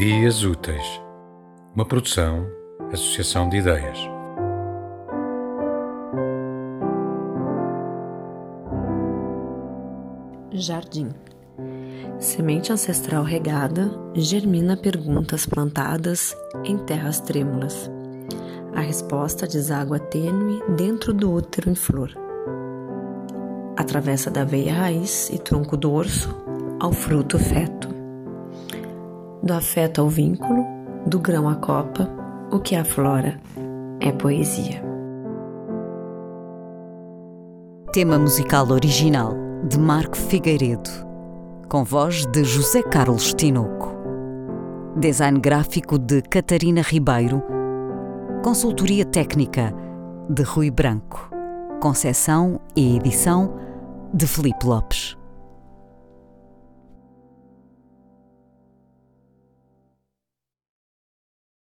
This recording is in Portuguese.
Dias Úteis, uma produção, associação de ideias. Jardim. Semente ancestral regada germina perguntas plantadas em terras trêmulas. A resposta deságua tênue dentro do útero em flor. Atravessa da veia raiz e tronco dorso ao fruto feto. Do afeto ao vínculo, do grão à copa, o que aflora é poesia. Tema musical original de Marco Figueiredo, com voz de José Carlos Tinoco. Design gráfico de Catarina Ribeiro. Consultoria técnica de Rui Branco. Concessão e edição de Felipe Lopes.